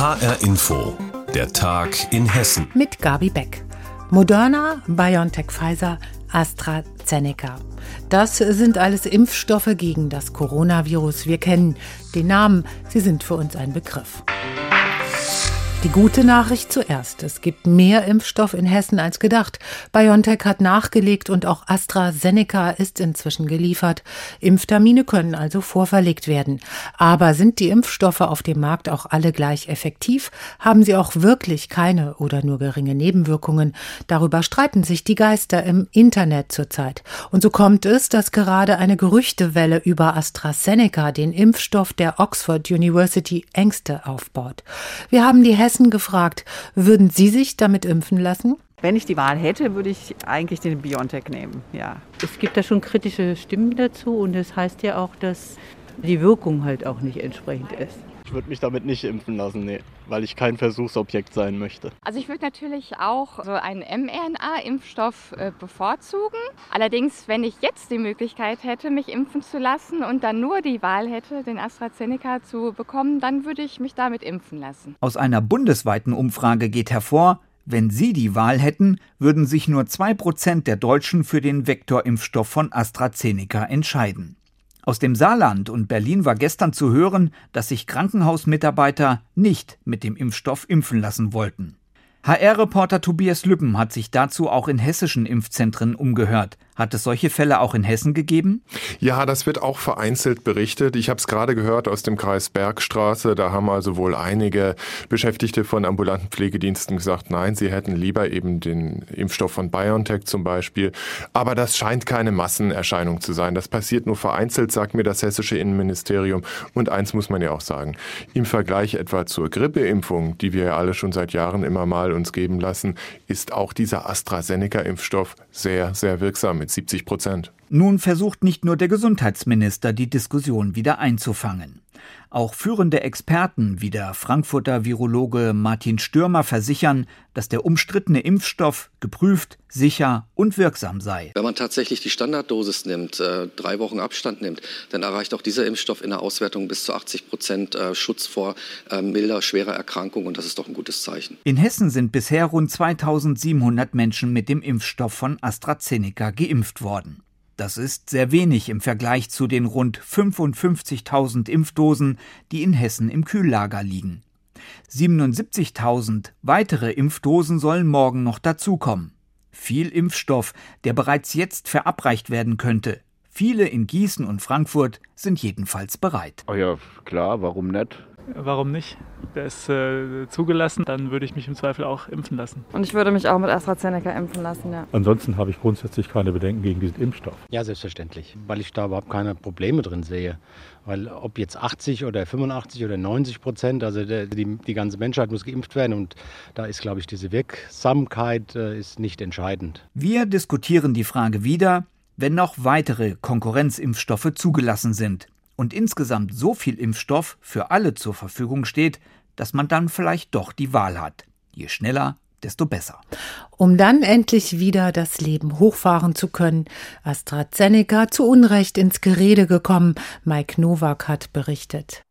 HR Info, der Tag in Hessen. Mit Gabi Beck. Moderna, BioNTech Pfizer, AstraZeneca. Das sind alles Impfstoffe gegen das Coronavirus. Wir kennen den Namen, sie sind für uns ein Begriff. Die gute Nachricht zuerst. Es gibt mehr Impfstoff in Hessen als gedacht. BioNTech hat nachgelegt und auch AstraZeneca ist inzwischen geliefert. Impftermine können also vorverlegt werden. Aber sind die Impfstoffe auf dem Markt auch alle gleich effektiv? Haben sie auch wirklich keine oder nur geringe Nebenwirkungen? Darüber streiten sich die Geister im Internet zurzeit. Und so kommt es, dass gerade eine Gerüchtewelle über AstraZeneca, den Impfstoff der Oxford University, Ängste aufbaut. Wir haben die gefragt, würden Sie sich damit impfen lassen? Wenn ich die Wahl hätte, würde ich eigentlich den BioNTech nehmen, ja. Es gibt da schon kritische Stimmen dazu und das heißt ja auch, dass die Wirkung halt auch nicht entsprechend ist. Ich würde mich damit nicht impfen lassen, nee, weil ich kein Versuchsobjekt sein möchte. Also ich würde natürlich auch so einen mRNA-Impfstoff äh, bevorzugen. Allerdings, wenn ich jetzt die Möglichkeit hätte, mich impfen zu lassen und dann nur die Wahl hätte, den AstraZeneca zu bekommen, dann würde ich mich damit impfen lassen. Aus einer bundesweiten Umfrage geht hervor, wenn Sie die Wahl hätten, würden sich nur zwei Prozent der Deutschen für den Vektorimpfstoff von AstraZeneca entscheiden. Aus dem Saarland und Berlin war gestern zu hören, dass sich Krankenhausmitarbeiter nicht mit dem Impfstoff impfen lassen wollten. HR-Reporter Tobias Lübben hat sich dazu auch in hessischen Impfzentren umgehört. Hat es solche Fälle auch in Hessen gegeben? Ja, das wird auch vereinzelt berichtet. Ich habe es gerade gehört aus dem Kreis Bergstraße. Da haben also wohl einige Beschäftigte von ambulanten Pflegediensten gesagt, nein, sie hätten lieber eben den Impfstoff von BioNTech zum Beispiel. Aber das scheint keine Massenerscheinung zu sein. Das passiert nur vereinzelt, sagt mir das hessische Innenministerium. Und eins muss man ja auch sagen. Im Vergleich etwa zur Grippeimpfung, die wir ja alle schon seit Jahren immer mal uns geben lassen, ist auch dieser AstraZeneca-Impfstoff sehr, sehr wirksam mit 70 Prozent. Nun versucht nicht nur der Gesundheitsminister, die Diskussion wieder einzufangen. Auch führende Experten wie der Frankfurter Virologe Martin Stürmer versichern, dass der umstrittene Impfstoff geprüft, sicher und wirksam sei. Wenn man tatsächlich die Standarddosis nimmt, äh, drei Wochen Abstand nimmt, dann erreicht auch dieser Impfstoff in der Auswertung bis zu 80 Prozent äh, Schutz vor äh, milder, schwerer Erkrankung und das ist doch ein gutes Zeichen. In Hessen sind bisher rund 2700 Menschen mit dem Impfstoff von AstraZeneca geimpft worden. Das ist sehr wenig im Vergleich zu den rund 55.000 Impfdosen, die in Hessen im Kühllager liegen. 77.000 weitere Impfdosen sollen morgen noch dazukommen. Viel Impfstoff, der bereits jetzt verabreicht werden könnte. Viele in Gießen und Frankfurt sind jedenfalls bereit. Oh ja, klar, warum nicht? Warum nicht? Der ist äh, zugelassen, dann würde ich mich im Zweifel auch impfen lassen. Und ich würde mich auch mit AstraZeneca impfen lassen, ja. Ansonsten habe ich grundsätzlich keine Bedenken gegen diesen Impfstoff. Ja, selbstverständlich, weil ich da überhaupt keine Probleme drin sehe. Weil ob jetzt 80 oder 85 oder 90 Prozent, also der, die, die ganze Menschheit muss geimpft werden und da ist, glaube ich, diese Wirksamkeit äh, ist nicht entscheidend. Wir diskutieren die Frage wieder, wenn noch weitere Konkurrenzimpfstoffe zugelassen sind und insgesamt so viel Impfstoff für alle zur Verfügung steht, dass man dann vielleicht doch die Wahl hat. Je schneller, desto besser. Um dann endlich wieder das Leben hochfahren zu können. AstraZeneca zu Unrecht ins Gerede gekommen. Mike Nowak hat berichtet.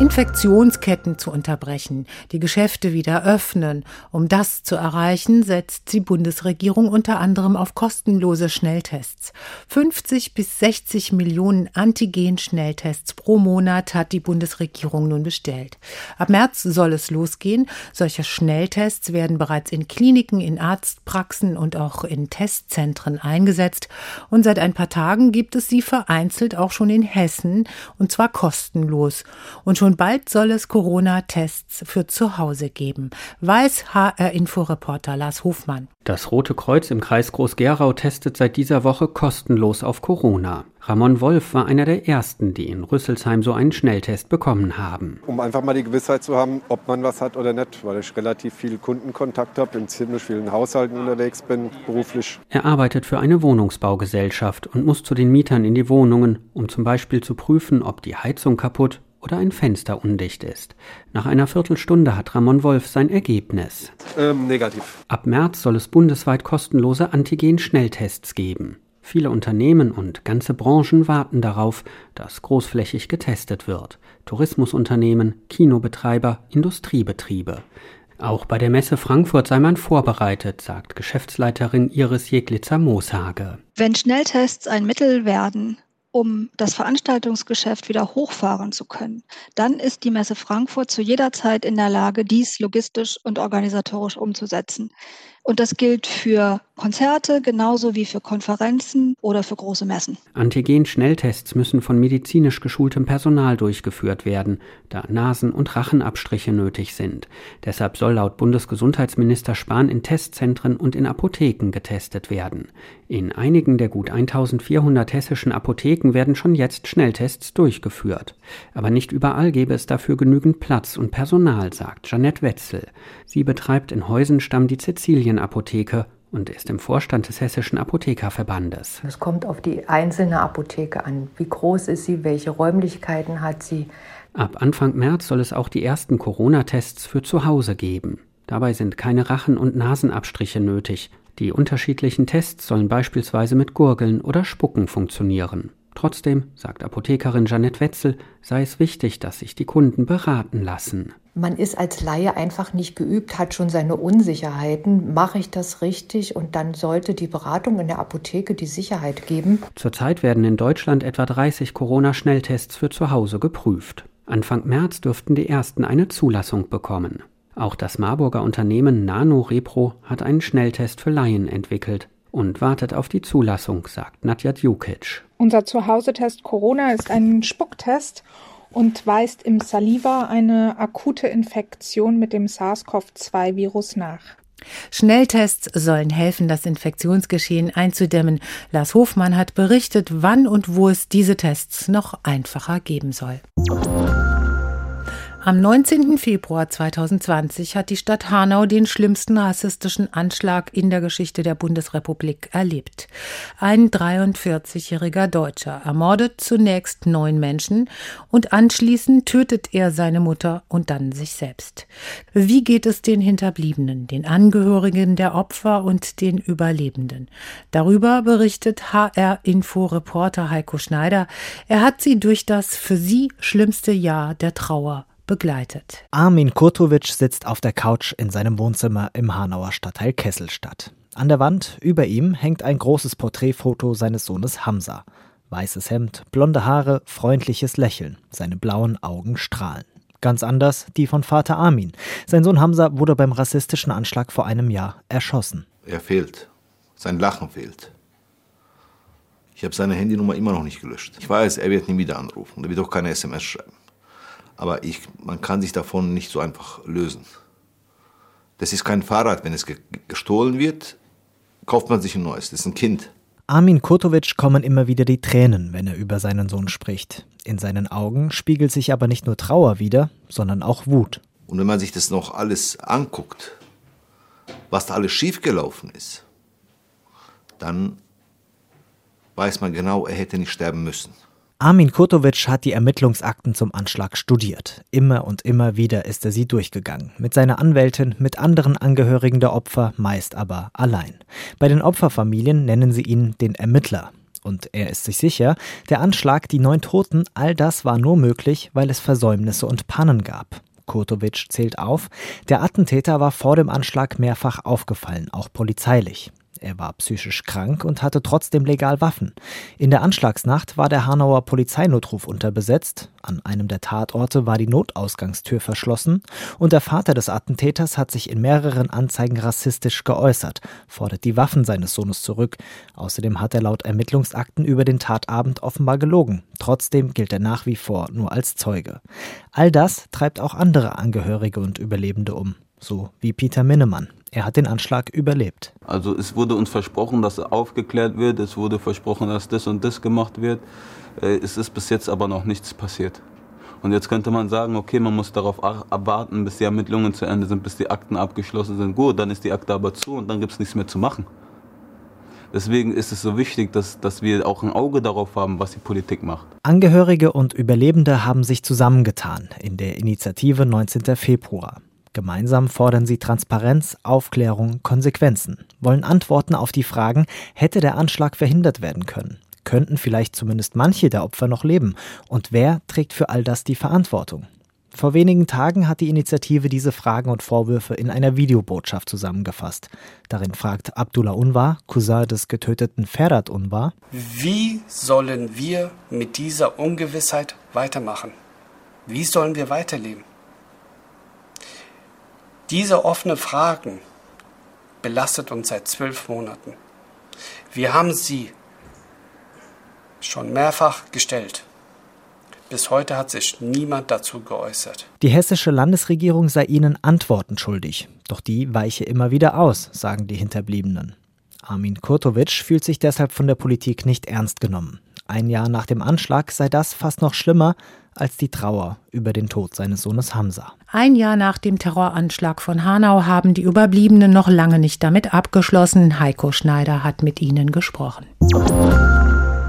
Infektionsketten zu unterbrechen, die Geschäfte wieder öffnen. Um das zu erreichen, setzt die Bundesregierung unter anderem auf kostenlose Schnelltests. 50 bis 60 Millionen Antigen-Schnelltests pro Monat hat die Bundesregierung nun bestellt. Ab März soll es losgehen. Solche Schnelltests werden bereits in Kliniken, in Arztpraxen und auch in Testzentren eingesetzt. Und seit ein paar Tagen gibt es sie vereinzelt auch schon in Hessen, und zwar kostenlos. Und Schon bald soll es Corona-Tests für zu Hause geben, weiß HR-Inforeporter Lars Hofmann. Das Rote Kreuz im Kreis Groß-Gerau testet seit dieser Woche kostenlos auf Corona. Ramon Wolf war einer der ersten, die in Rüsselsheim so einen Schnelltest bekommen haben. Um einfach mal die Gewissheit zu haben, ob man was hat oder nicht, weil ich relativ viel Kundenkontakt habe, in ziemlich vielen Haushalten unterwegs bin, beruflich. Er arbeitet für eine Wohnungsbaugesellschaft und muss zu den Mietern in die Wohnungen, um zum Beispiel zu prüfen, ob die Heizung kaputt oder ein Fenster undicht ist. Nach einer Viertelstunde hat Ramon Wolf sein Ergebnis. Ähm, negativ. Ab März soll es bundesweit kostenlose Antigen-Schnelltests geben. Viele Unternehmen und ganze Branchen warten darauf, dass großflächig getestet wird. Tourismusunternehmen, Kinobetreiber, Industriebetriebe. Auch bei der Messe Frankfurt sei man vorbereitet, sagt Geschäftsleiterin Iris Jeglitzer-Mooshage. Wenn Schnelltests ein Mittel werden, um das Veranstaltungsgeschäft wieder hochfahren zu können, dann ist die Messe Frankfurt zu jeder Zeit in der Lage, dies logistisch und organisatorisch umzusetzen. Und das gilt für Konzerte genauso wie für Konferenzen oder für große Messen. Antigen-Schnelltests müssen von medizinisch geschultem Personal durchgeführt werden, da Nasen- und Rachenabstriche nötig sind. Deshalb soll laut Bundesgesundheitsminister Spahn in Testzentren und in Apotheken getestet werden. In einigen der gut 1400 hessischen Apotheken werden schon jetzt Schnelltests durchgeführt. Aber nicht überall gäbe es dafür genügend Platz und Personal, sagt Janette Wetzel. Sie betreibt in Heusenstamm die Sizilien-Apotheke und ist im Vorstand des Hessischen Apothekerverbandes. Es kommt auf die einzelne Apotheke an. Wie groß ist sie? Welche Räumlichkeiten hat sie? Ab Anfang März soll es auch die ersten Corona-Tests für zu Hause geben. Dabei sind keine Rachen- und Nasenabstriche nötig. Die unterschiedlichen Tests sollen beispielsweise mit Gurgeln oder Spucken funktionieren. Trotzdem, sagt Apothekerin Janette Wetzel, sei es wichtig, dass sich die Kunden beraten lassen. Man ist als Laie einfach nicht geübt, hat schon seine Unsicherheiten. Mache ich das richtig? Und dann sollte die Beratung in der Apotheke die Sicherheit geben. Zurzeit werden in Deutschland etwa 30 Corona-Schnelltests für zu Hause geprüft. Anfang März dürften die ersten eine Zulassung bekommen. Auch das Marburger Unternehmen Nano Repro hat einen Schnelltest für Laien entwickelt und wartet auf die Zulassung, sagt Nadja Djukic. Unser Zuhause-Test Corona ist ein Spucktest und weist im Saliva eine akute Infektion mit dem SARS-CoV-2-Virus nach. Schnelltests sollen helfen, das Infektionsgeschehen einzudämmen. Lars Hofmann hat berichtet, wann und wo es diese Tests noch einfacher geben soll. Am 19. Februar 2020 hat die Stadt Hanau den schlimmsten rassistischen Anschlag in der Geschichte der Bundesrepublik erlebt. Ein 43-jähriger Deutscher ermordet zunächst neun Menschen und anschließend tötet er seine Mutter und dann sich selbst. Wie geht es den Hinterbliebenen, den Angehörigen der Opfer und den Überlebenden? Darüber berichtet HR-Info-Reporter Heiko Schneider. Er hat sie durch das für sie schlimmste Jahr der Trauer begleitet. Armin Kurtovic sitzt auf der Couch in seinem Wohnzimmer im Hanauer Stadtteil Kesselstadt. An der Wand über ihm hängt ein großes Porträtfoto seines Sohnes Hamza. Weißes Hemd, blonde Haare, freundliches Lächeln, seine blauen Augen strahlen. Ganz anders die von Vater Armin. Sein Sohn Hamza wurde beim rassistischen Anschlag vor einem Jahr erschossen. Er fehlt. Sein Lachen fehlt. Ich habe seine Handynummer immer noch nicht gelöscht. Ich weiß, er wird nie wieder anrufen. Er wird auch keine SMS schreiben. Aber ich, man kann sich davon nicht so einfach lösen. Das ist kein Fahrrad. Wenn es gestohlen wird, kauft man sich ein neues. Das ist ein Kind. Armin Kurtovic kommen immer wieder die Tränen, wenn er über seinen Sohn spricht. In seinen Augen spiegelt sich aber nicht nur Trauer wider, sondern auch Wut. Und wenn man sich das noch alles anguckt, was da alles schiefgelaufen ist, dann weiß man genau, er hätte nicht sterben müssen. Armin Kurtovic hat die Ermittlungsakten zum Anschlag studiert. Immer und immer wieder ist er sie durchgegangen. Mit seiner Anwältin, mit anderen Angehörigen der Opfer, meist aber allein. Bei den Opferfamilien nennen sie ihn den Ermittler. Und er ist sich sicher, der Anschlag, die neun Toten, all das war nur möglich, weil es Versäumnisse und Pannen gab. Kurtovic zählt auf, der Attentäter war vor dem Anschlag mehrfach aufgefallen, auch polizeilich. Er war psychisch krank und hatte trotzdem legal Waffen. In der Anschlagsnacht war der Hanauer Polizeinotruf unterbesetzt, an einem der Tatorte war die Notausgangstür verschlossen und der Vater des Attentäters hat sich in mehreren Anzeigen rassistisch geäußert, fordert die Waffen seines Sohnes zurück. Außerdem hat er laut Ermittlungsakten über den Tatabend offenbar gelogen. Trotzdem gilt er nach wie vor nur als Zeuge. All das treibt auch andere Angehörige und Überlebende um, so wie Peter Minnemann. Er hat den Anschlag überlebt. Also es wurde uns versprochen, dass er aufgeklärt wird. Es wurde versprochen, dass das und das gemacht wird. Äh, es ist bis jetzt aber noch nichts passiert. Und jetzt könnte man sagen, okay, man muss darauf abwarten, bis die Ermittlungen zu Ende sind, bis die Akten abgeschlossen sind. Gut, dann ist die Akte aber zu und dann gibt es nichts mehr zu machen. Deswegen ist es so wichtig, dass, dass wir auch ein Auge darauf haben, was die Politik macht. Angehörige und Überlebende haben sich zusammengetan in der Initiative 19. Februar. Gemeinsam fordern sie Transparenz, Aufklärung, Konsequenzen, wollen Antworten auf die Fragen, hätte der Anschlag verhindert werden können? Könnten vielleicht zumindest manche der Opfer noch leben? Und wer trägt für all das die Verantwortung? Vor wenigen Tagen hat die Initiative diese Fragen und Vorwürfe in einer Videobotschaft zusammengefasst. Darin fragt Abdullah Unwar, Cousin des getöteten Ferhat Unwar, wie sollen wir mit dieser Ungewissheit weitermachen? Wie sollen wir weiterleben? Diese offenen Fragen belastet uns seit zwölf Monaten. Wir haben sie schon mehrfach gestellt. Bis heute hat sich niemand dazu geäußert. Die hessische Landesregierung sei ihnen Antworten schuldig. Doch die weiche immer wieder aus, sagen die Hinterbliebenen. Armin Kurtovic fühlt sich deshalb von der Politik nicht ernst genommen. Ein Jahr nach dem Anschlag sei das fast noch schlimmer als die Trauer über den Tod seines Sohnes Hamza. Ein Jahr nach dem Terroranschlag von Hanau haben die Überbliebenen noch lange nicht damit abgeschlossen. Heiko Schneider hat mit ihnen gesprochen.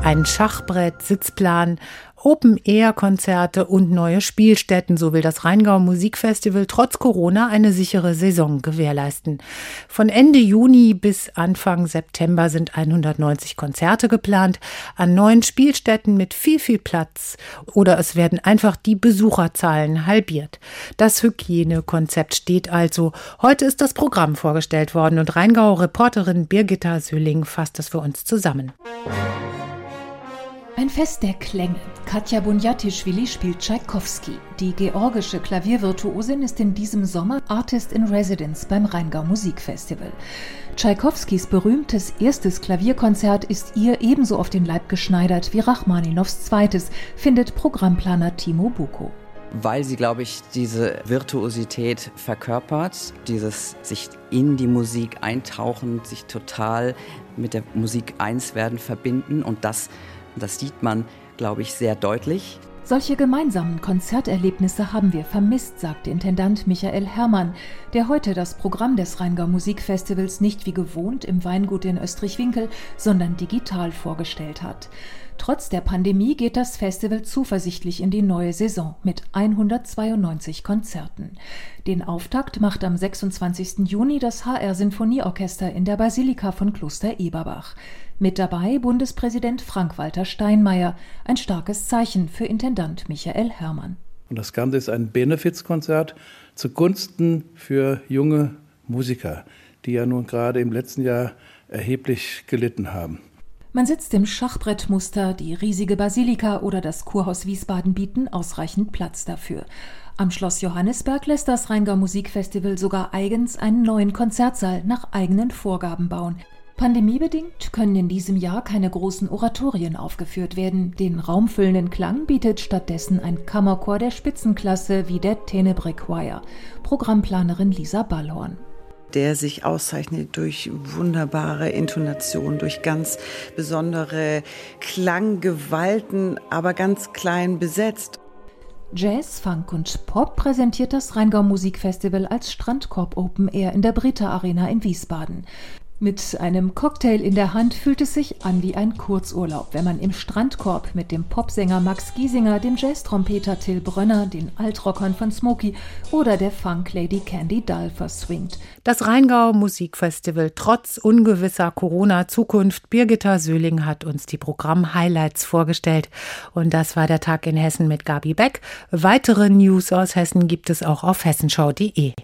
Ein Schachbrett, Sitzplan Open-Air-Konzerte und neue Spielstätten, so will das Rheingau Musikfestival trotz Corona eine sichere Saison gewährleisten. Von Ende Juni bis Anfang September sind 190 Konzerte geplant an neuen Spielstätten mit viel, viel Platz oder es werden einfach die Besucherzahlen halbiert. Das Hygienekonzept steht also. Heute ist das Programm vorgestellt worden und Rheingau-Reporterin Birgitta Söhling fasst es für uns zusammen. Ein Fest der Klänge. Katja Bunjatischvili spielt Tschaikowski. Die georgische Klaviervirtuosin ist in diesem Sommer Artist in Residence beim Rheingau Musikfestival. Tschaikowskis berühmtes erstes Klavierkonzert ist ihr ebenso auf den Leib geschneidert wie Rachmaninows zweites, findet Programmplaner Timo Buko weil sie, glaube ich, diese Virtuosität verkörpert, dieses sich in die Musik eintauchen, sich total mit der Musik eins werden, verbinden und das das sieht man, glaube ich, sehr deutlich. Solche gemeinsamen Konzerterlebnisse haben wir vermisst, sagte Intendant Michael Herrmann, der heute das Programm des Rheingau Musikfestivals nicht wie gewohnt im Weingut in Österreich-Winkel, sondern digital vorgestellt hat. Trotz der Pandemie geht das Festival zuversichtlich in die neue Saison mit 192 Konzerten. Den Auftakt macht am 26. Juni das HR Sinfonieorchester in der Basilika von Kloster Eberbach. Mit dabei Bundespräsident Frank-Walter Steinmeier, ein starkes Zeichen für Intendant Michael Herrmann. Und das Ganze ist ein Benefizkonzert zugunsten für junge Musiker, die ja nun gerade im letzten Jahr erheblich gelitten haben. Man sitzt im Schachbrettmuster, die riesige Basilika oder das Kurhaus Wiesbaden bieten ausreichend Platz dafür. Am Schloss Johannisberg lässt das Rheingau Musikfestival sogar eigens einen neuen Konzertsaal nach eigenen Vorgaben bauen. Pandemiebedingt können in diesem Jahr keine großen Oratorien aufgeführt werden. Den raumfüllenden Klang bietet stattdessen ein Kammerchor der Spitzenklasse wie der Tenebre Choir. Programmplanerin Lisa Ballhorn der sich auszeichnet durch wunderbare Intonation, durch ganz besondere Klanggewalten, aber ganz klein besetzt. Jazz, Funk und Pop präsentiert das Rheingau Musikfestival als Strandkorb Open Air in der Britta Arena in Wiesbaden. Mit einem Cocktail in der Hand fühlt es sich an wie ein Kurzurlaub, wenn man im Strandkorb mit dem Popsänger Max Giesinger, dem Jazztrompeter Till Brönner, den Altrockern von Smokey oder der Funklady Candy Dulfer swingt. Das Rheingau Musikfestival trotz ungewisser Corona-Zukunft. Birgitta Söhling hat uns die Programm-Highlights vorgestellt. Und das war der Tag in Hessen mit Gabi Beck. Weitere News aus Hessen gibt es auch auf hessenschau.de.